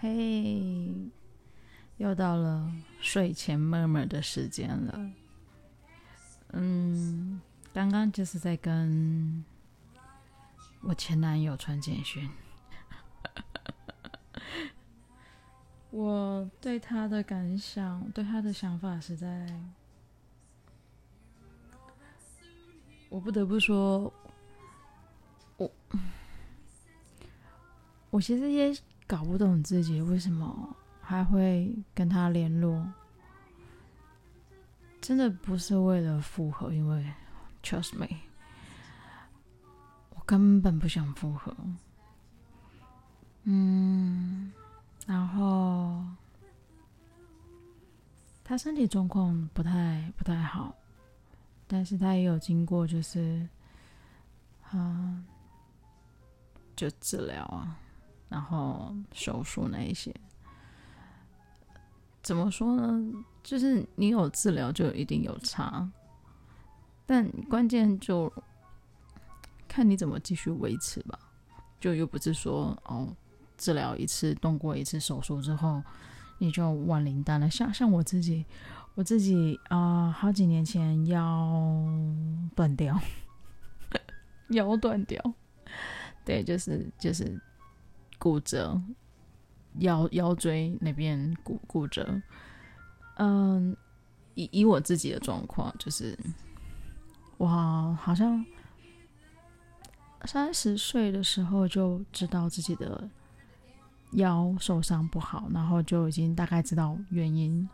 嘿，又到了睡前 murmur 的时间了。嗯，刚刚就是在跟我前男友传简讯。我对他的感想，对他的想法实在，我不得不说，我 我其实也。搞不懂自己为什么还会跟他联络，真的不是为了复合，因为 trust me，我根本不想复合。嗯，然后他身体状况不太不太好，但是他也有经过，就是啊，就治疗啊。然后手术那一些，怎么说呢？就是你有治疗就一定有差，但关键就看你怎么继续维持吧。就又不是说哦，治疗一次、动过一次手术之后，你就万灵丹了。像像我自己，我自己啊、好几年前腰断掉，腰断掉，对，就是就是。骨折，腰腰椎那边骨骨折。嗯，以以我自己的状况，就是我好像三十岁的时候就知道自己的腰受伤不好，然后就已经大概知道原因。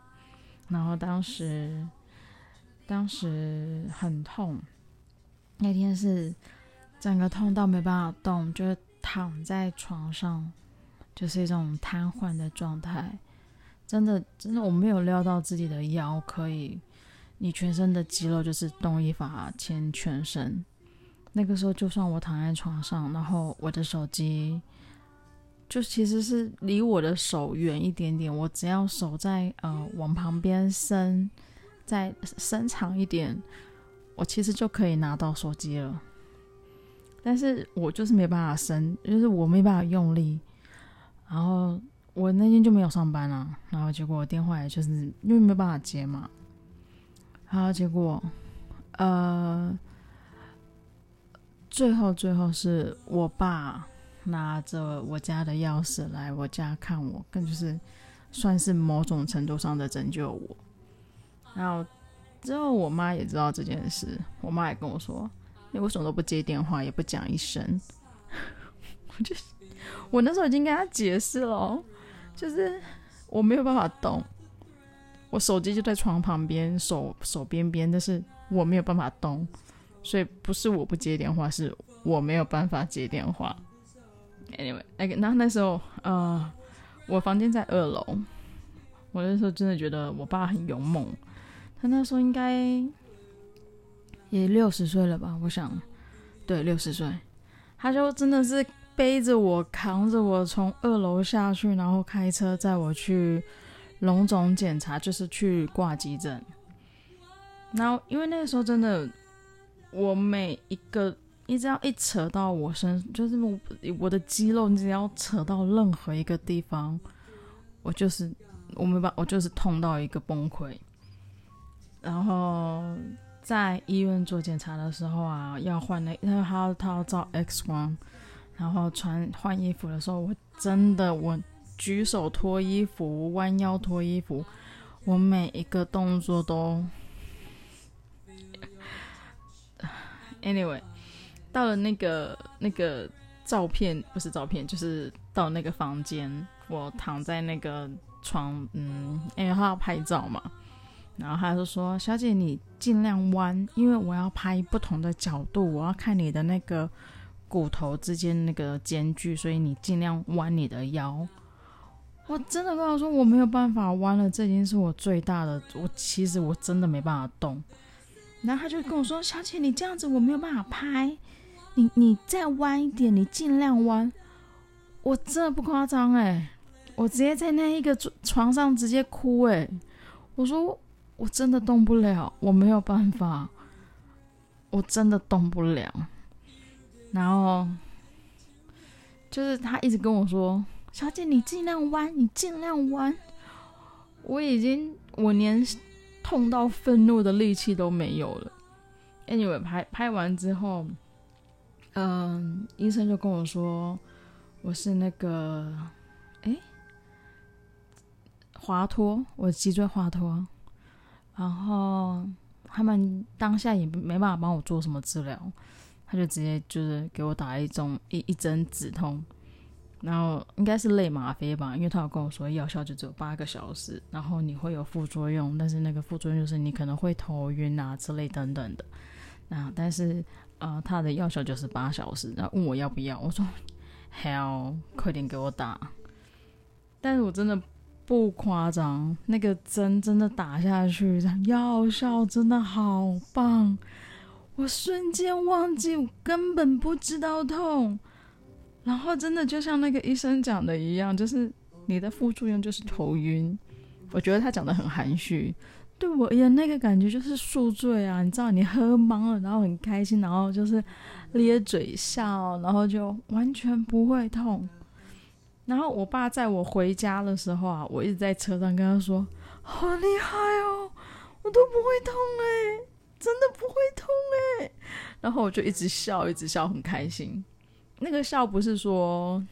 然后当时当时很痛，那天是整个痛到没办法动，就是。躺在床上，就是一种瘫痪的状态。真的，真的，我没有料到自己的腰可以，你全身的肌肉就是动一发牵全身。那个时候，就算我躺在床上，然后我的手机就其实是离我的手远一点点，我只要手在呃往旁边伸，再伸长一点，我其实就可以拿到手机了。但是我就是没办法伸，就是我没办法用力，然后我那天就没有上班了，然后结果电话也就是因为没办法接嘛，然后结果，呃，最后最后是我爸拿着我家的钥匙来我家看我，更就是算是某种程度上的拯救我，然后之后我妈也知道这件事，我妈也跟我说。你为什么都不接电话，也不讲一声？我就，我那时候已经跟他解释了，就是我没有办法动，我手机就在床旁边，手手边边，但是我没有办法动，所以不是我不接电话，是我没有办法接电话。Anyway，那个，那那时候，呃，我房间在二楼，我那时候真的觉得我爸很勇猛，他那时候应该。也六十岁了吧？我想，对，六十岁，他就真的是背着我，扛着我从二楼下去，然后开车载我去荣总检查，就是去挂急诊。然后因为那个时候真的，我每一个，你只要一扯到我身，就是我我的肌肉，你只要扯到任何一个地方，我就是我没办法，我就是痛到一个崩溃，然后。在医院做检查的时候啊，要换那，因为他要他要照 X 光，然后穿换衣服的时候，我真的我举手脱衣服，弯腰脱衣服，我每一个动作都，anyway，到了那个那个照片不是照片，就是到那个房间，我躺在那个床，嗯，因为他要拍照嘛。然后他就说：“小姐，你尽量弯，因为我要拍不同的角度，我要看你的那个骨头之间那个间距，所以你尽量弯你的腰。”我真的跟他说：“我没有办法弯了，这已经是我最大的。我其实我真的没办法动。”然后他就跟我说：“小姐，你这样子我没有办法拍，你你再弯一点，你尽量弯。”我真的不夸张哎，我直接在那一个床上直接哭哎，我说。我真的动不了，我没有办法，我真的动不了。然后就是他一直跟我说：“小姐，你尽量弯，你尽量弯。”我已经，我连痛到愤怒的力气都没有了。Anyway，拍拍完之后，嗯，医生就跟我说，我是那个，哎，滑脱，我脊椎滑脱。然后他们当下也没办法帮我做什么治疗，他就直接就是给我打一种一一针止痛。然后应该是类吗啡吧，因为他有跟我说药效就只有八个小时，然后你会有副作用，但是那个副作用就是你可能会头晕啊之类等等的。那但是呃，他的药效就是八小时，然后问我要不要，我说 Hell，快点给我打。但是我真的不夸张，那个针真的打下去，药效真的好棒，我瞬间忘记我根本不知道痛。然后真的就像那个医生讲的一样，就是你的副作用就是头晕。我觉得他讲的很含蓄，对我而言那个感觉就是宿醉啊，你知道，你喝茫了，然后很开心，然后就是咧嘴笑，然后就完全不会痛。然后我爸在我回家的时候啊，我一直在车上跟他说：“好厉害哦，我都不会痛哎，真的不会痛哎。”然后我就一直笑，一直笑，很开心。那个笑不是说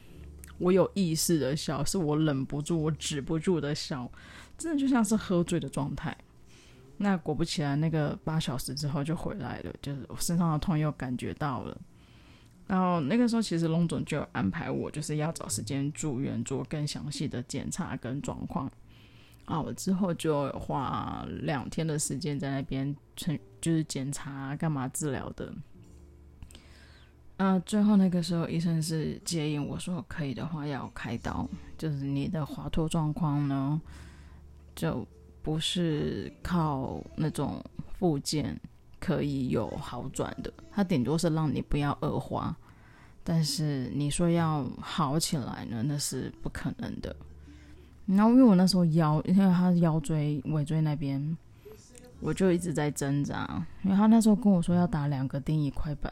我有意识的笑，是我忍不住，我止不住的笑，真的就像是喝醉的状态。那果不其然，那个八小时之后就回来了，就是我身上的痛又感觉到了。然后那个时候，其实龙总就安排我，就是要找时间住院做更详细的检查跟状况。啊，我之后就花两天的时间在那边，就是检查干嘛治疗的。嗯、呃，最后那个时候，医生是建议我说，可以的话要开刀，就是你的滑脱状况呢，就不是靠那种复健可以有好转的，它顶多是让你不要恶化，但是你说要好起来呢，那是不可能的。然后因为我那时候腰，因为他腰椎、尾椎那边，我就一直在挣扎，因为他那时候跟我说要打两个钉一块板。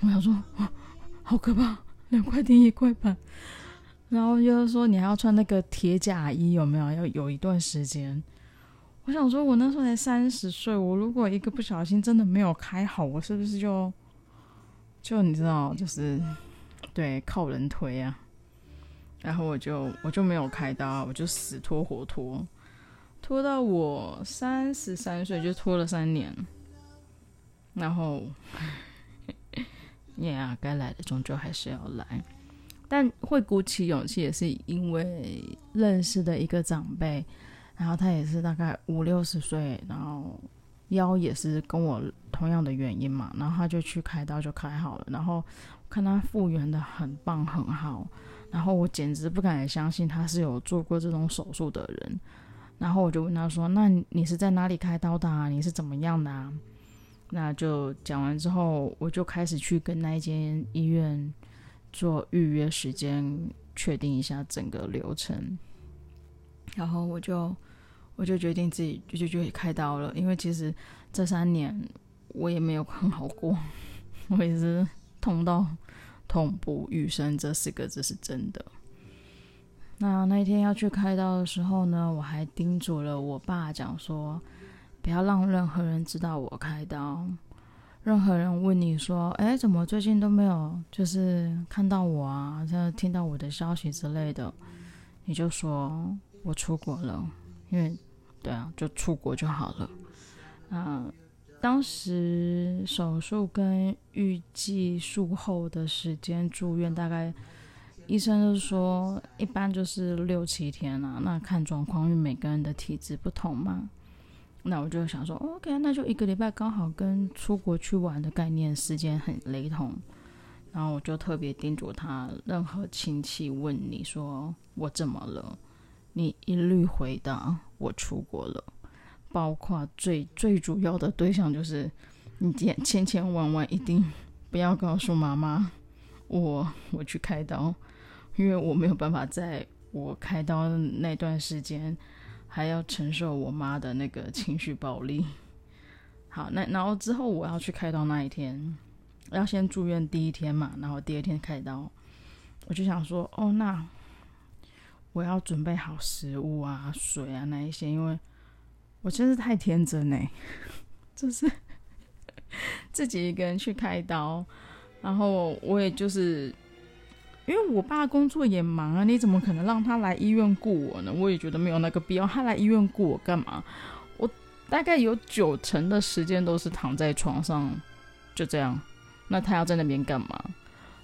我想说哇，好可怕，两块钉一块板，然后又说你还要穿那个铁甲衣，有没有？要有一段时间。我想说，我那时候才三十岁，我如果一个不小心真的没有开好，我是不是就就你知道，就是对靠人推啊？然后我就我就没有开刀，我就死拖活拖，拖到我三十三岁，就拖了三年，然后。yeah，该来的终究还是要来，但会鼓起勇气也是因为认识的一个长辈，然后他也是大概五六十岁，然后腰也是跟我同样的原因嘛，然后他就去开刀就开好了，然后看他复原的很棒很好，然后我简直不敢相信他是有做过这种手术的人，然后我就问他说：“那你是在哪里开刀的啊？你是怎么样的啊？”那就讲完之后，我就开始去跟那间医院做预约时间，确定一下整个流程。然后我就我就决定自己就就就开刀了，因为其实这三年我也没有很好过，我也是痛到痛不欲生这四个字是真的。那那一天要去开刀的时候呢，我还叮嘱了我爸讲说。不要让任何人知道我开刀。任何人问你说：“哎，怎么最近都没有，就是看到我啊，就听到我的消息之类的，你就说我出国了，因为对啊，就出国就好了。”嗯，当时手术跟预计术后的时间住院，大概医生就说一般就是六七天啊，那看状况，因为每个人的体质不同嘛。那我就想说，OK，那就一个礼拜刚好跟出国去玩的概念时间很雷同。然后我就特别叮嘱他，任何亲戚问你说我怎么了，你一律回答我出国了。包括最最主要的对象就是你千千万万一定不要告诉妈妈我我去开刀，因为我没有办法在我开刀那段时间。还要承受我妈的那个情绪暴力。好，那然后之后我要去开刀那一天，要先住院第一天嘛，然后第二天开刀，我就想说，哦，那我要准备好食物啊、水啊那一些，因为我真是太天真呢，就是 自己一个人去开刀，然后我也就是因为我爸工作也忙啊，你怎么可能让他来医院顾我呢？我也觉得没有那个必要，他来医院顾我干嘛？我大概有九成的时间都是躺在床上，就这样。那他要在那边干嘛？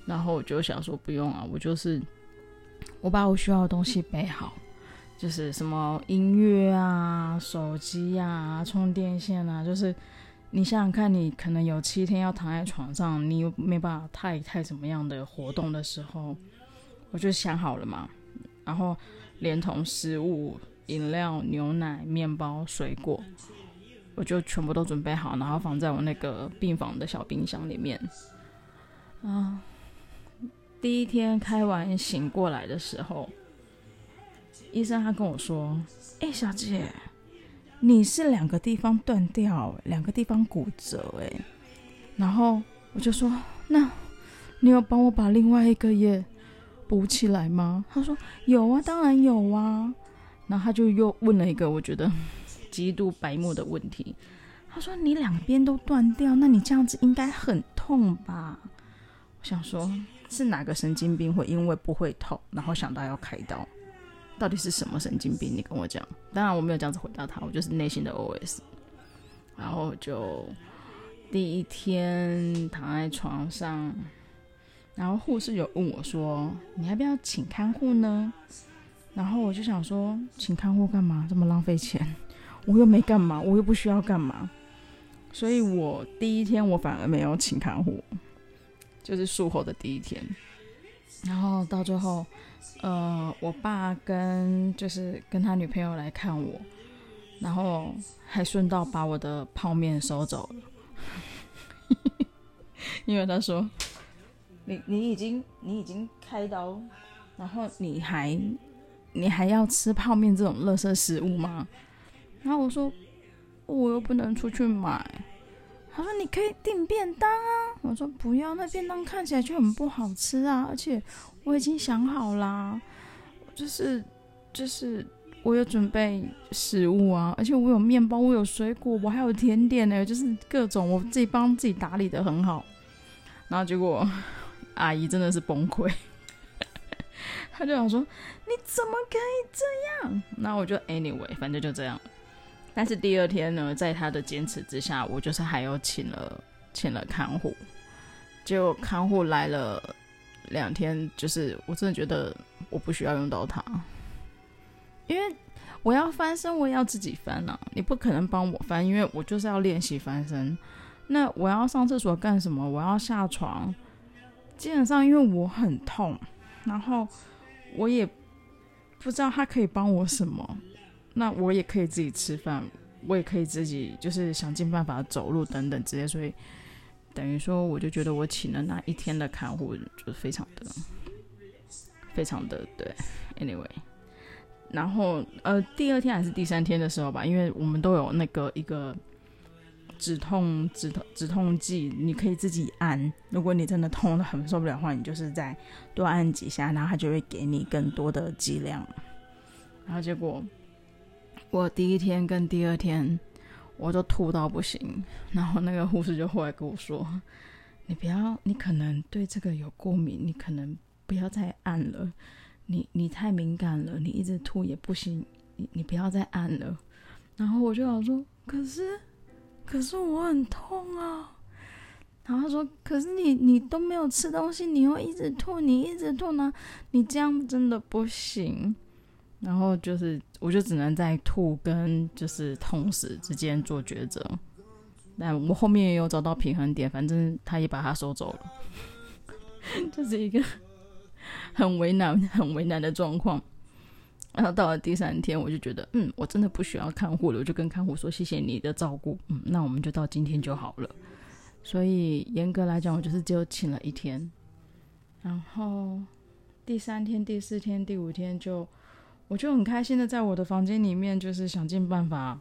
然后我就想说不用啊，我就是。我把我需要的东西备好，就是什么音乐啊、手机啊、充电线啊，就是你想想看，你可能有七天要躺在床上，你又没办法太太什么样的活动的时候，我就想好了嘛，然后连同食物、饮料、牛奶、面包、水果，我就全部都准备好，然后放在我那个病房的小冰箱里面，啊。第一天开完醒过来的时候，医生他跟我说：“哎、小姐，你是两个地方断掉，两个地方骨折，哎。”然后我就说：“那你有帮我把另外一个也补起来吗？”他说：“有啊，当然有啊。”然后他就又问了一个我觉得 极度白目的问题，他说：“你两边都断掉，那你这样子应该很痛吧？”我想说。是哪个神经病会因为不会痛，然后想到要开刀？到底是什么神经病？你跟我讲。当然我没有这样子回答他，我就是内心的 OS。然后就第一天躺在床上，然后护士有问我说：“你要不要请看护呢？”然后我就想说：“请看护干嘛？这么浪费钱？我又没干嘛，我又不需要干嘛。”所以我第一天我反而没有请看护。就是术后的第一天，然后到最后，呃，我爸跟就是跟他女朋友来看我，然后还顺道把我的泡面收走了，因为他说，你你已经你已经开刀，然后你还你还要吃泡面这种垃圾食物吗？然后我说，我又不能出去买。他说：“你可以订便当啊。”我说：“不要，那便当看起来就很不好吃啊，而且我已经想好啦，就是就是我有准备食物啊，而且我有面包，我有水果，我还有甜点呢，就是各种我自己帮自己打理得很好。然后结果阿姨真的是崩溃，他就想说：‘你怎么可以这样？’那我就 anyway，反正就这样。”但是第二天呢，在他的坚持之下，我就是还有请了请了看护，结果看护来了两天，就是我真的觉得我不需要用到它，因为我要翻身，我也要自己翻啊，你不可能帮我翻，因为我就是要练习翻身。那我要上厕所干什么？我要下床，基本上因为我很痛，然后我也不知道他可以帮我什么。那我也可以自己吃饭，我也可以自己就是想尽办法走路等等之类，所以等于说我就觉得我请了那一天的看护就是非常的非常的对，anyway，然后呃第二天还是第三天的时候吧，因为我们都有那个一个止痛止痛止痛剂，你可以自己按，如果你真的痛得很受不了的话，你就是再多按几下，然后它就会给你更多的剂量，然后结果。我第一天跟第二天，我就吐到不行，然后那个护士就后来跟我说：“你不要，你可能对这个有过敏，你可能不要再按了，你你太敏感了，你一直吐也不行，你你不要再按了。”然后我就想说：“可是，可是我很痛啊。”然后他说：“可是你你都没有吃东西，你又一直吐，你一直吐呢，你这样真的不行。”然后就是，我就只能在吐跟就是痛死之间做抉择。但我后面也有找到平衡点，反正他也把它收走了，就是一个很为难、很为难的状况。然后到了第三天，我就觉得，嗯，我真的不需要看护了，我就跟看护说：“谢谢你的照顾，嗯，那我们就到今天就好了。”所以严格来讲，我就是只有请了一天。然后第三天、第四天、第五天就。我就很开心的在我的房间里面，就是想尽办法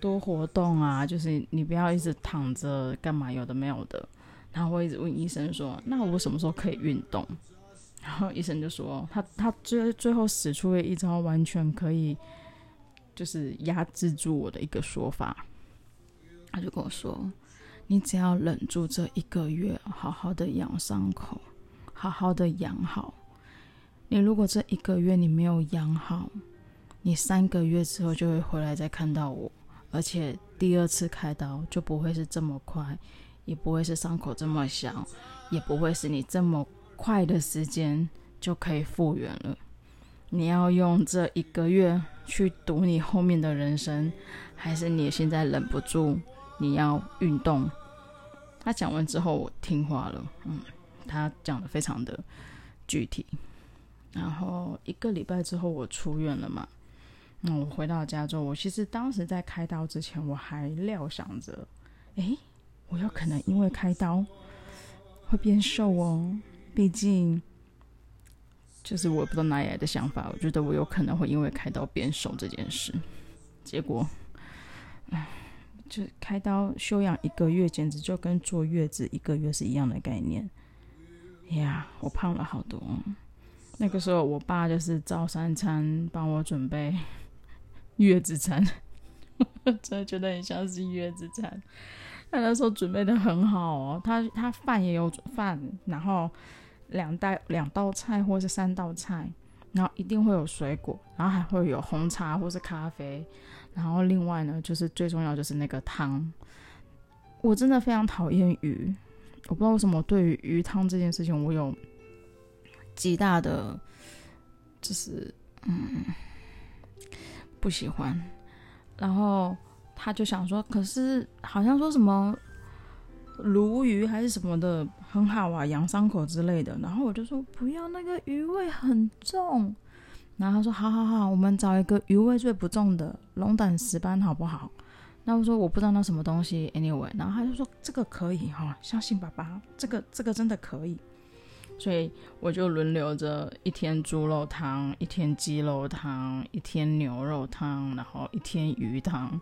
多活动啊，就是你不要一直躺着干嘛，有的没有的。然后我一直问医生说：“那我什么时候可以运动？”然后医生就说他他最最后使出了一招，完全可以就是压制住我的一个说法。他就跟我说：“你只要忍住这一个月，好好的养伤口，好好的养好。你如果这一个月你没有养好，你三个月之后就会回来再看到我，而且第二次开刀就不会是这么快，也不会是伤口这么小，也不会是你这么。”快的时间就可以复原了。你要用这一个月去赌你后面的人生，还是你现在忍不住你要运动？他讲完之后，我听话了。嗯，他讲得非常的具体。然后一个礼拜之后，我出院了嘛。那我回到家之后，我其实当时在开刀之前，我还料想着，诶，我有可能因为开刀会变瘦哦。毕竟，就是我不知道哪里来的想法，我觉得我有可能会因为开刀变瘦这件事。结果，唉，就开刀休养一个月，简直就跟坐月子一个月是一样的概念。呀，我胖了好多。那个时候，我爸就是照三餐帮我准备月子餐，真的觉得很像是月子餐。他那时候准备的很好哦，他他饭也有饭，然后。两道两道菜或是三道菜，然后一定会有水果，然后还会有红茶或是咖啡，然后另外呢，就是最重要就是那个汤。我真的非常讨厌鱼，我不知道为什么对于鱼汤这件事情，我有极大的就是嗯不喜欢。然后他就想说，可是好像说什么。鲈鱼还是什么的很好啊，养伤口之类的。然后我就说不要，那个鱼味很重。然后他说好好好，我们找一个鱼味最不重的龙胆石斑好不好？那我说我不知道那什么东西，anyway。然后他就说这个可以哈、相信爸爸，这个这个真的可以。所以我就轮流着一天猪肉汤，一天鸡肉汤，一天牛肉汤，然后一天鱼汤。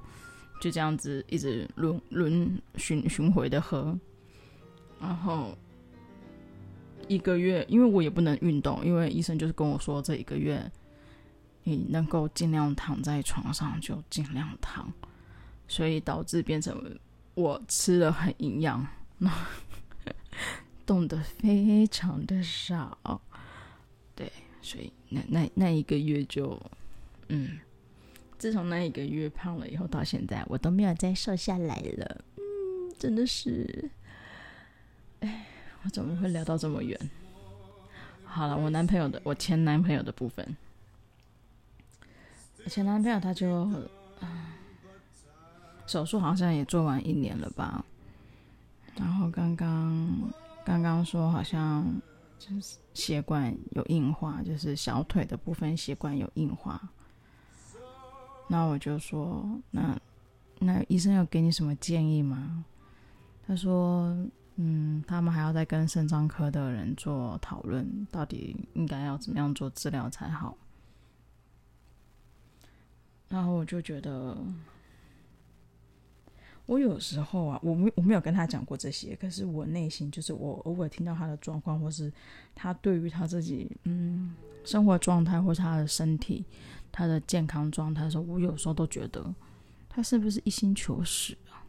就这样子一直轮轮巡巡回的喝，然后一个月，因为我也不能运动，因为医生就是跟我说，这一个月你能够尽量躺在床上就尽量躺，所以导致变成我吃的很营养，动得非常的少，对，所以那那那一个月就嗯。自从那一个月胖了以后，到现在我都没有再瘦下来了。嗯，真的是，哎，我怎么会聊到这么远？好了，我男朋友的，我前男朋友的部分，我前男朋友他就，手术好像也做完一年了吧？然后刚刚刚刚说好像就是血管有硬化，就是小腿的部分血管有硬化。那我就说，那那医生有给你什么建议吗？他说，嗯，他们还要再跟肾脏科的人做讨论，到底应该要怎么样做治疗才好。然后我就觉得，我有时候啊，我没我没有跟他讲过这些，可是我内心就是我偶尔听到他的状况，或是他对于他自己嗯生活状态或是他的身体。他的健康状态的时候，我有时候都觉得他是不是一心求死啊？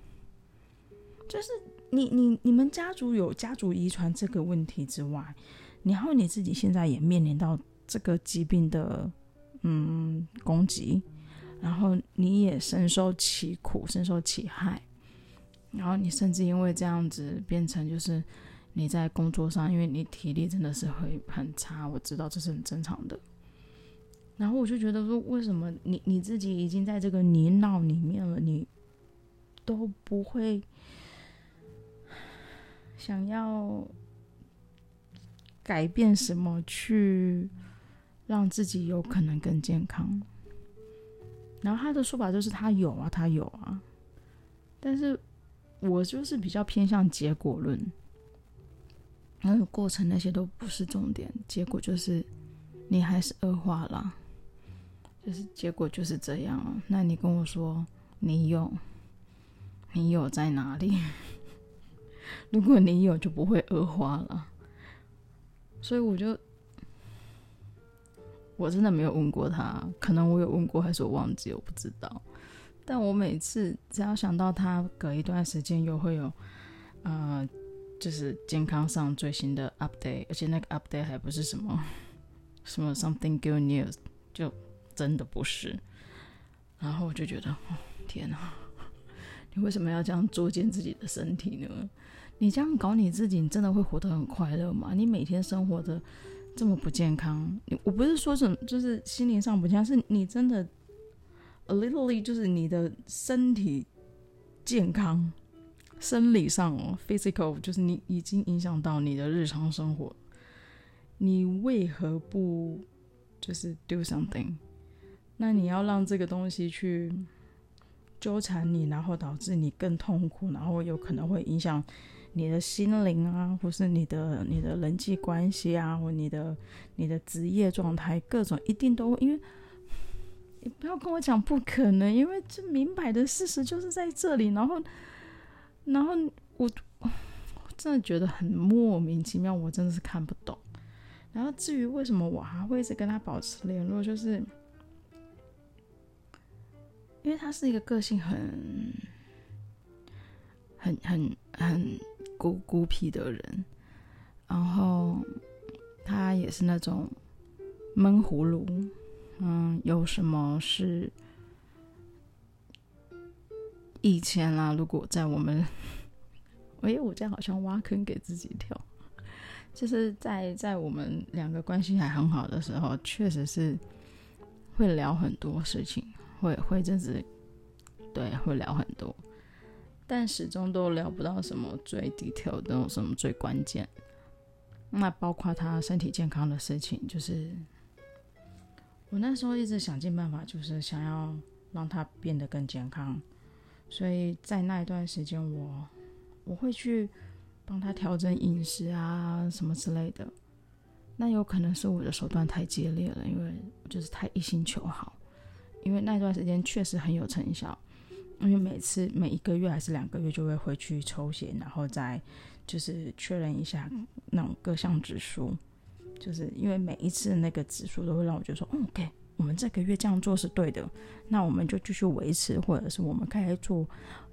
就是你你你们家族有家族遗传这个问题之外，然后你自己现在也面临到这个疾病的嗯攻击，然后你也深受其苦，深受其害，然后你甚至因为这样子变成就是你在工作上，因为你体力真的是会很差，我知道这是很正常的。然后我就觉得说，为什么你你自己已经在这个泥淖里面了，你都不会想要改变什么，去让自己有可能更健康？然后他的说法就是他有啊，他有啊，但是我就是比较偏向结果论，然后过程那些都不是重点，结果就是你还是恶化了。就是结果就是这样。那你跟我说，你有，你有在哪里？如果你有，就不会恶化了。所以我就我真的没有问过他，可能我有问过，还是我忘记，我不知道。但我每次只要想到他，隔一段时间又会有，呃，就是健康上最新的 update，而且那个 update 还不是什么什么 something good news，就真的不是。然后我就觉得，哦，天哪，你为什么要这样作践自己的身体呢？你这样搞你自己，你真的会活得很快乐吗？你每天生活的这么不健康，我不是说什么，就是心灵上不健康，是你真的。A little 就是你的身体健康，生理上哦，physical 就是你已经影响到你的日常生活，你为何不就是 do something？那你要让这个东西去纠缠你，然后导致你更痛苦，然后有可能会影响你的心灵啊，或是你的你的人际关系啊，或你的你的职业状态，各种一定都会因为。你不要跟我讲不可能，因为这明摆的事实就是在这里。然后，然后我我真的觉得很莫名其妙，我真的是看不懂。然后至于为什么我还会一直跟他保持联络，就是因为他是一个个性很、很、很、很孤孤僻的人，然后他也是那种闷葫芦。嗯，有什么事？以前啦，如果在我们，哎，我这样好像挖坑给自己跳。就是在在我们两个关系还很好的时候，确实是会聊很多事情，会会就是对，会聊很多，但始终都聊不到什么最 detail 的，什么最关键。那包括他身体健康的事情，就是。我那时候一直想尽办法，就是想要让他变得更健康，所以在那一段时间我，我我会去帮他调整饮食啊什么之类的。那有可能是我的手段太激烈了，因为就是太一心求好。因为那段时间确实很有成效，因为每次每一个月还是两个月就会回去抽血，然后再就是确认一下那种各项指数。就是因为每一次那个指数都会让我觉得说，，OK，我们这个月这样做是对的，那我们就继续维持，或者是我们该做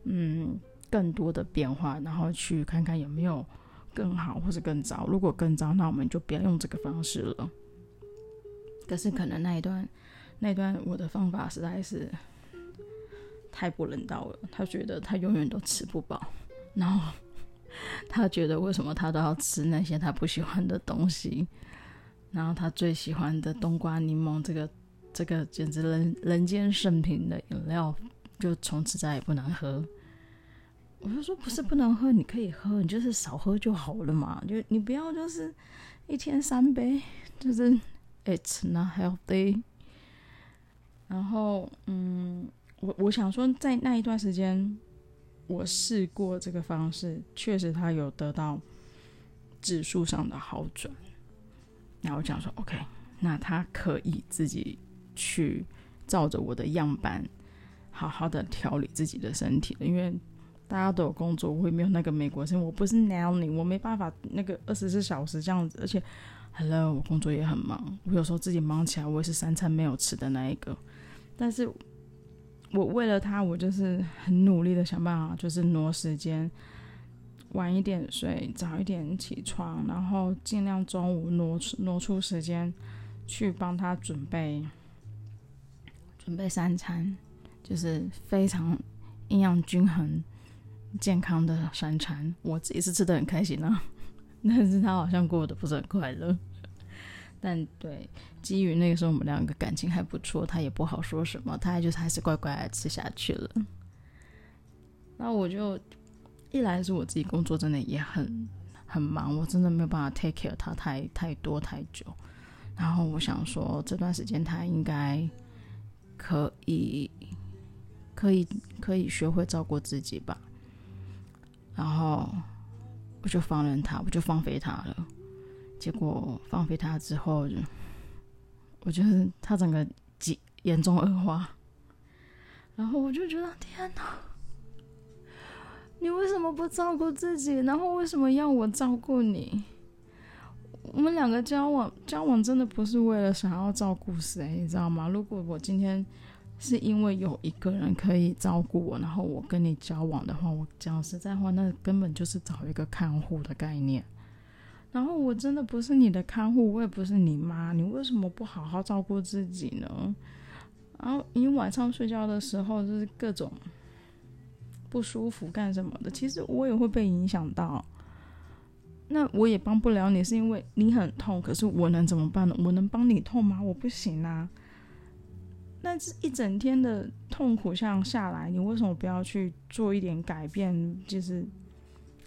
嗯更多的变化，然后去看看有没有更好或是更糟。如果更糟，那我们就不要用这个方式了。可是可能那一段那一段我的方法实在是太不人道了，他觉得他永远都吃不饱，然后 他觉得为什么他都要吃那些他不喜欢的东西。然后他最喜欢的冬瓜柠檬，这个这个简直人人间圣品的饮料，就从此再也不能喝。我就说不是不能喝，你可以喝，你就是少喝就好了嘛。就你不要就是一天三杯，就是 it's not healthy。然后嗯，我我想说，在那一段时间，我试过这个方式，确实他有得到指数上的好转。然后我讲说，OK，那他可以自己去照着我的样板，好好的调理自己的身体。因为大家都有工作，我也没有那个美国生，我不是 nanny，我没办法那个二十四小时这样子。而且，Hello，我工作也很忙，我有时候自己忙起来，我也是三餐没有吃的那一个。但是我为了他，我就是很努力的想办法，就是挪时间。晚一点睡，早一点起床，然后尽量中午挪出挪出时间去帮他准备准备三餐，就是非常营养均衡、健康的三餐。我自己是吃的很开心啊，但是他好像过得不是很快乐。但对，基于那个时候我们两个感情还不错，他也不好说什么，他就是还是乖乖吃下去了。那我就。一来是我自己工作真的也很很忙，我真的没有办法 take care 他太太多太久。然后我想说这段时间他应该可以可以可以学会照顾自己吧。然后我就放任他，我就放飞他了。结果放飞他之后，我觉得他整个极严重恶化。然后我就觉得天哪！你为什么不照顾自己？然后为什么要我照顾你？我们两个交往交往真的不是为了想要照顾谁，你知道吗？如果我今天是因为有一个人可以照顾我，然后我跟你交往的话，我讲实在话，那根本就是找一个看护的概念。然后我真的不是你的看护，我也不是你妈，你为什么不好好照顾自己呢？然后你晚上睡觉的时候就是各种不舒服干什么的，其实我也会被影响到。那我也帮不了你，是因为你很痛。可是我能怎么办呢？我能帮你痛吗？我不行啊。那这一整天的痛苦像下来，你为什么不要去做一点改变？就是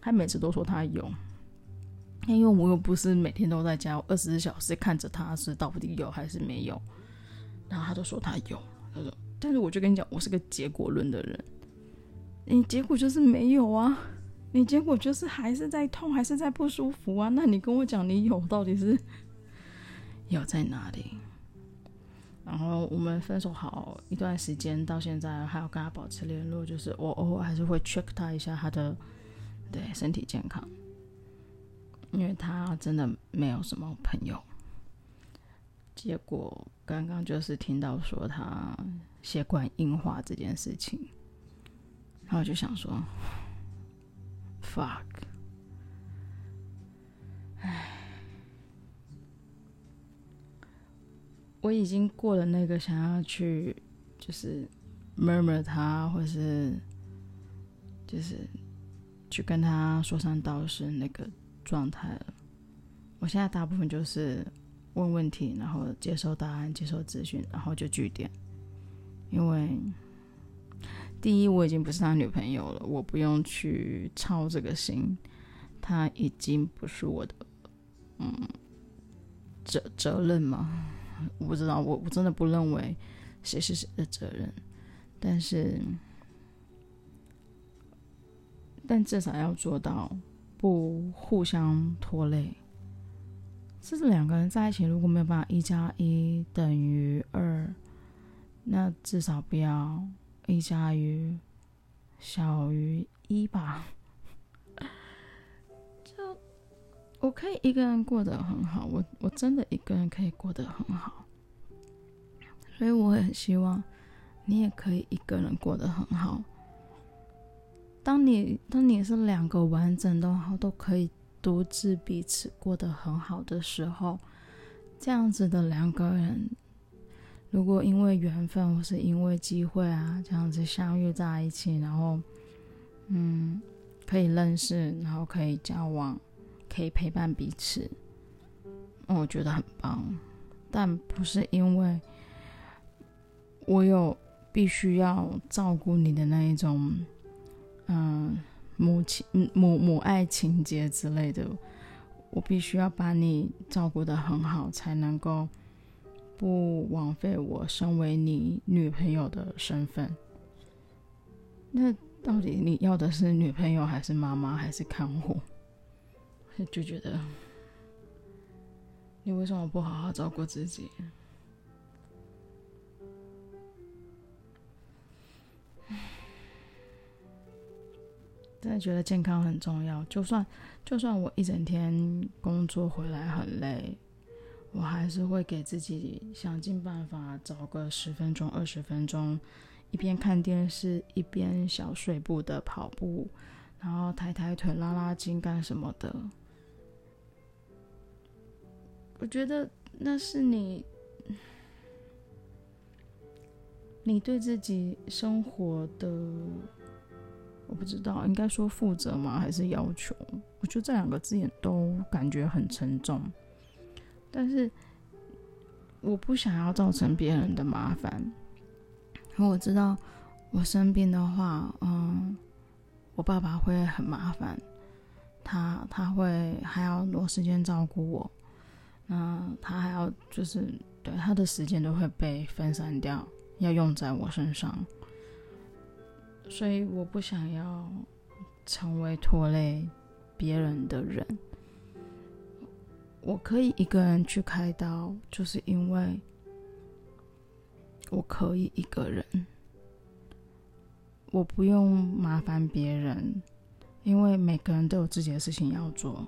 他每次都说他有，因为我又不是每天都在家，二十四小时看着他是到底有还是没有。然后他就说他有，他说，但是我就跟你讲，我是个结果论的人，你结果就是没有啊。你结果就是还是在痛，还是在不舒服啊？那你跟我讲，你有到底是 有在哪里？然后我们分手好一段时间，到现在还要跟他保持联络，就是我偶尔还是会 check 他一下他的对身体健康，因为他真的没有什么朋友。结果刚刚就是听到说他血管硬化这件事情，然后我就想说。fuck，唉，我已经过了那个想要去就是 murmur 他，或是就是去跟他说三道四那个状态了。我现在大部分就是问问题，然后接受答案，接受资讯，然后就句点，因为。第一，我已经不是他女朋友了，我不用去操这个心，他已经不是我的，嗯，责责任吗？我不知道，我我真的不认为谁是谁的责任，但是，但至少要做到不互相拖累。这是两个人在一起，如果没有办法一加一等于二，那至少不要。一加于小于一吧，就我可以一个人过得很好，我我真的一个人可以过得很好，所以我很希望你也可以一个人过得很好。当你当你是两个完整的话，都可以独自彼此过得很好的时候，这样子的两个人。如果因为缘分或是因为机会啊，这样子相遇在一起，然后，嗯，可以认识，然后可以交往，可以陪伴彼此，那我觉得很棒。但不是因为我有必须要照顾你的那一种，嗯，母亲母母爱情节之类的，我必须要把你照顾得很好，才能够。不枉费我身为你女朋友的身份。那到底你要的是女朋友，还是妈妈，还是看护？就觉得你为什么不好好照顾自己？真的觉得健康很重要。就算就算我一整天工作回来很累。我还是会给自己想尽办法找个十分钟、二十分钟，一边看电视一边小碎步的跑步，然后抬抬腿、拉拉筋干什么的。我觉得那是你，你对自己生活的，我不知道应该说负责吗？还是要求？我觉得这两个字眼都感觉很沉重。但是我不想要造成别人的麻烦，因为我知道我生病的话，嗯，我爸爸会很麻烦，他他会还要挪时间照顾我，嗯，他还要就是对他的时间都会被分散掉，要用在我身上，所以我不想要成为拖累别人的人。我可以一个人去开刀，就是因为我可以一个人，我不用麻烦别人，因为每个人都有自己的事情要做。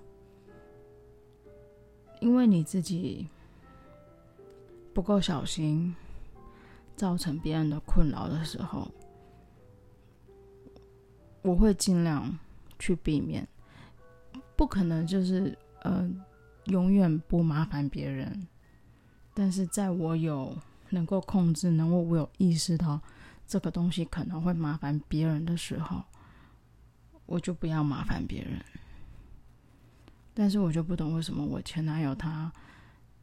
因为你自己不够小心，造成别人的困扰的时候，我会尽量去避免。不可能就是呃，永远不麻烦别人。但是在我有能够控制，能够我有意识到这个东西可能会麻烦别人的时候，我就不要麻烦别人。但是我就不懂为什么我前男友他，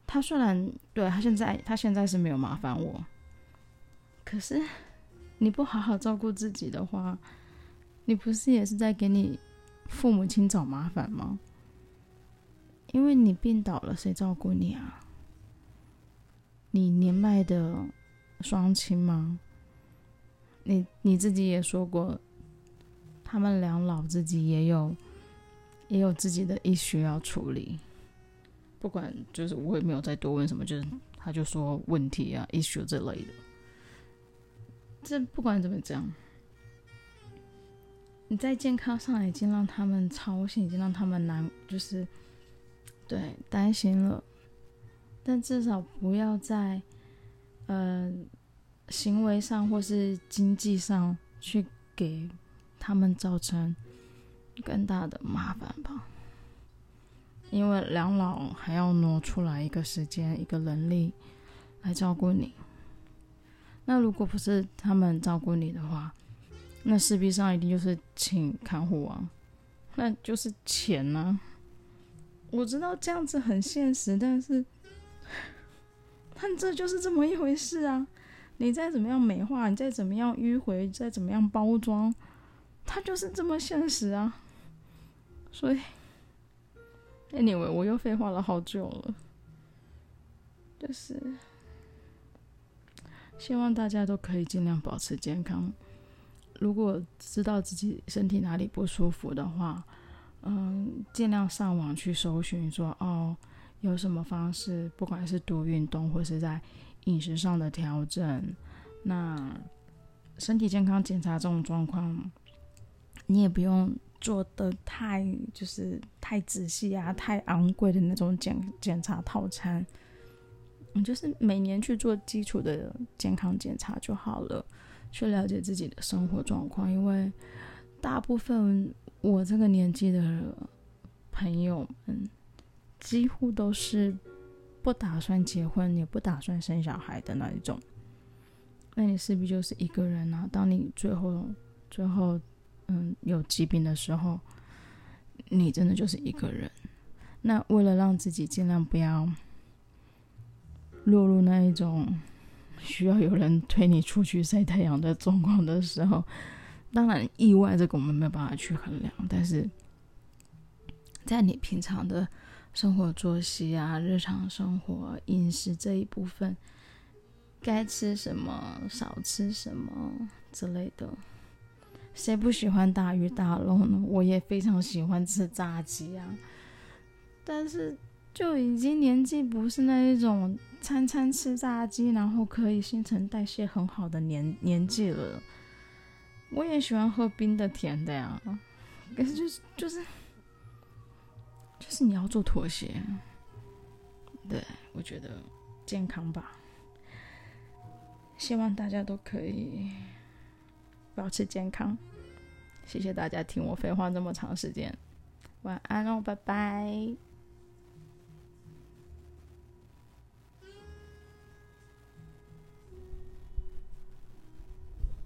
他虽然对他现在他现在是没有麻烦我，可是你不好好照顾自己的话，你不是也是在给你父母亲找麻烦吗？因为你病倒了，谁照顾你啊？你年迈的双亲吗？你你自己也说过，他们两老自己也有也有自己的 issue 要处理。不管就是我也没有再多问什么，就是他就说问题啊 issue 之类的。这不管怎么讲，你在健康上已经让他们操心，已经让他们难，就是对担心了。但至少不要在，呃，行为上或是经济上去给他们造成更大的麻烦吧。因为两老还要挪出来一个时间、一个能力来照顾你。那如果不是他们照顾你的话，那势必上一定就是请看护啊，那就是钱啊。我知道这样子很现实，但是。但这就是这么一回事啊！你再怎么样美化，你再怎么样迂回，再怎么样包装，它就是这么现实啊！所以，anyway，我又废话了好久了。就是希望大家都可以尽量保持健康。如果知道自己身体哪里不舒服的话，嗯，尽量上网去搜寻说哦。有什么方式，不管是多运动，或是在饮食上的调整，那身体健康检查这种状况，你也不用做的太就是太仔细啊，太昂贵的那种检检查套餐，你就是每年去做基础的健康检查就好了，去了解自己的生活状况，因为大部分我这个年纪的朋友们。几乎都是不打算结婚，也不打算生小孩的那一种。那你势必就是一个人啊。当你最后最后嗯有疾病的时候，你真的就是一个人。那为了让自己尽量不要落入那一种需要有人推你出去晒太阳的状况的时候，当然意外这个我们没有办法去衡量，但是在你平常的。生活作息啊，日常生活饮食这一部分，该吃什么，少吃什么之类的。谁不喜欢大鱼大肉呢？我也非常喜欢吃炸鸡啊，但是就已经年纪不是那一种餐餐吃炸鸡，然后可以新陈代谢很好的年年纪了。我也喜欢喝冰的、甜的呀，可是就是就是。就是你要做妥协，对，我觉得健康吧。希望大家都可以保持健康。谢谢大家听我废话这么长时间，晚安哦，拜拜。